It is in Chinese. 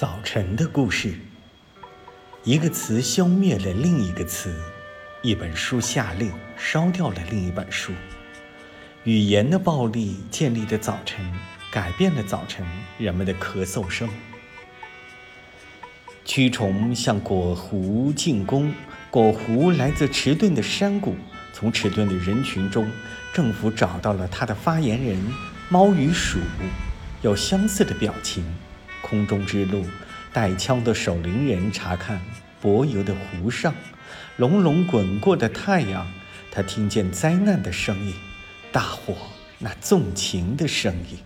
早晨的故事，一个词消灭了另一个词，一本书下令烧掉了另一本书。语言的暴力建立的早晨，改变了早晨人们的咳嗽声。蛆虫向果湖进攻，果湖来自迟钝的山谷。从迟钝的人群中，政府找到了他的发言人猫与鼠，有相似的表情。空中之路，带枪的守灵人查看柏油的湖上，隆隆滚过的太阳。他听见灾难的声音，大火那纵情的声音。